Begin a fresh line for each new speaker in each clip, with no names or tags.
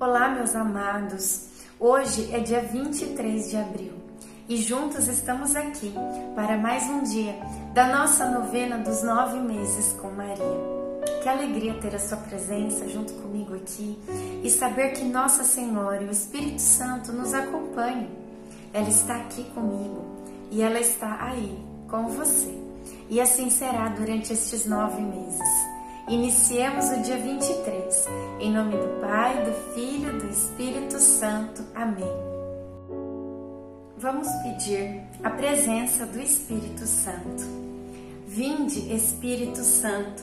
Olá, meus amados. Hoje é dia 23 de abril e juntos estamos aqui para mais um dia da nossa novena dos nove meses com Maria. Que alegria ter a sua presença junto comigo aqui e saber que Nossa Senhora e o Espírito Santo nos acompanham. Ela está aqui comigo e ela está aí com você. E assim será durante estes nove meses. Iniciemos o dia 23. Em nome do Pai, do Filho, do Espírito Santo. Amém. Vamos pedir a presença do Espírito Santo. Vinde, Espírito Santo,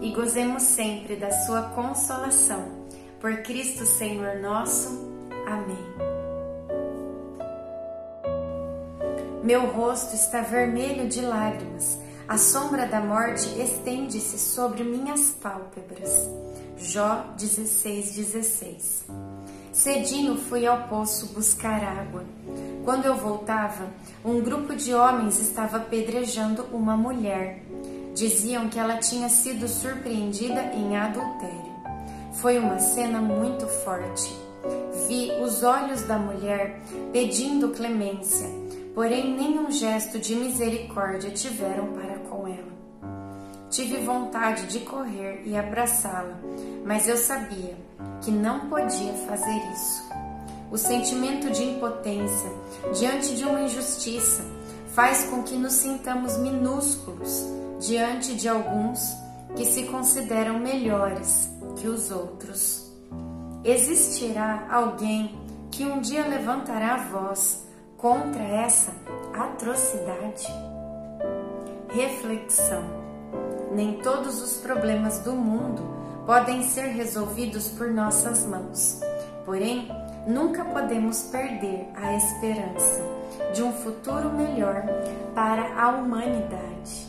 e gozemos sempre da sua consolação. Por Cristo Senhor nosso. Amém. Meu rosto está vermelho de lágrimas a sombra da morte estende-se sobre minhas pálpebras. Jó 16, 16. Cedinho fui ao poço buscar água. Quando eu voltava, um grupo de homens estava apedrejando uma mulher. Diziam que ela tinha sido surpreendida em adultério. Foi uma cena muito forte. Vi os olhos da mulher pedindo clemência, porém nenhum gesto de misericórdia tiveram para Tive vontade de correr e abraçá-la, mas eu sabia que não podia fazer isso. O sentimento de impotência diante de uma injustiça faz com que nos sintamos minúsculos diante de alguns que se consideram melhores que os outros. Existirá alguém que um dia levantará a voz contra essa atrocidade? Reflexão nem todos os problemas do mundo podem ser resolvidos por nossas mãos. Porém, nunca podemos perder a esperança de um futuro melhor para a humanidade.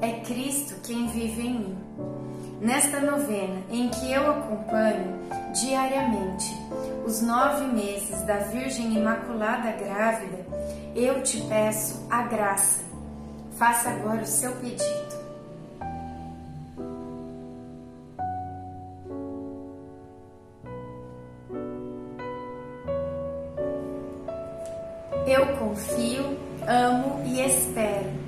é Cristo quem vive em mim. Nesta novena, em que eu acompanho diariamente os nove meses da Virgem Imaculada Grávida, eu te peço a graça. Faça agora o seu pedido. Eu confio, amo e espero,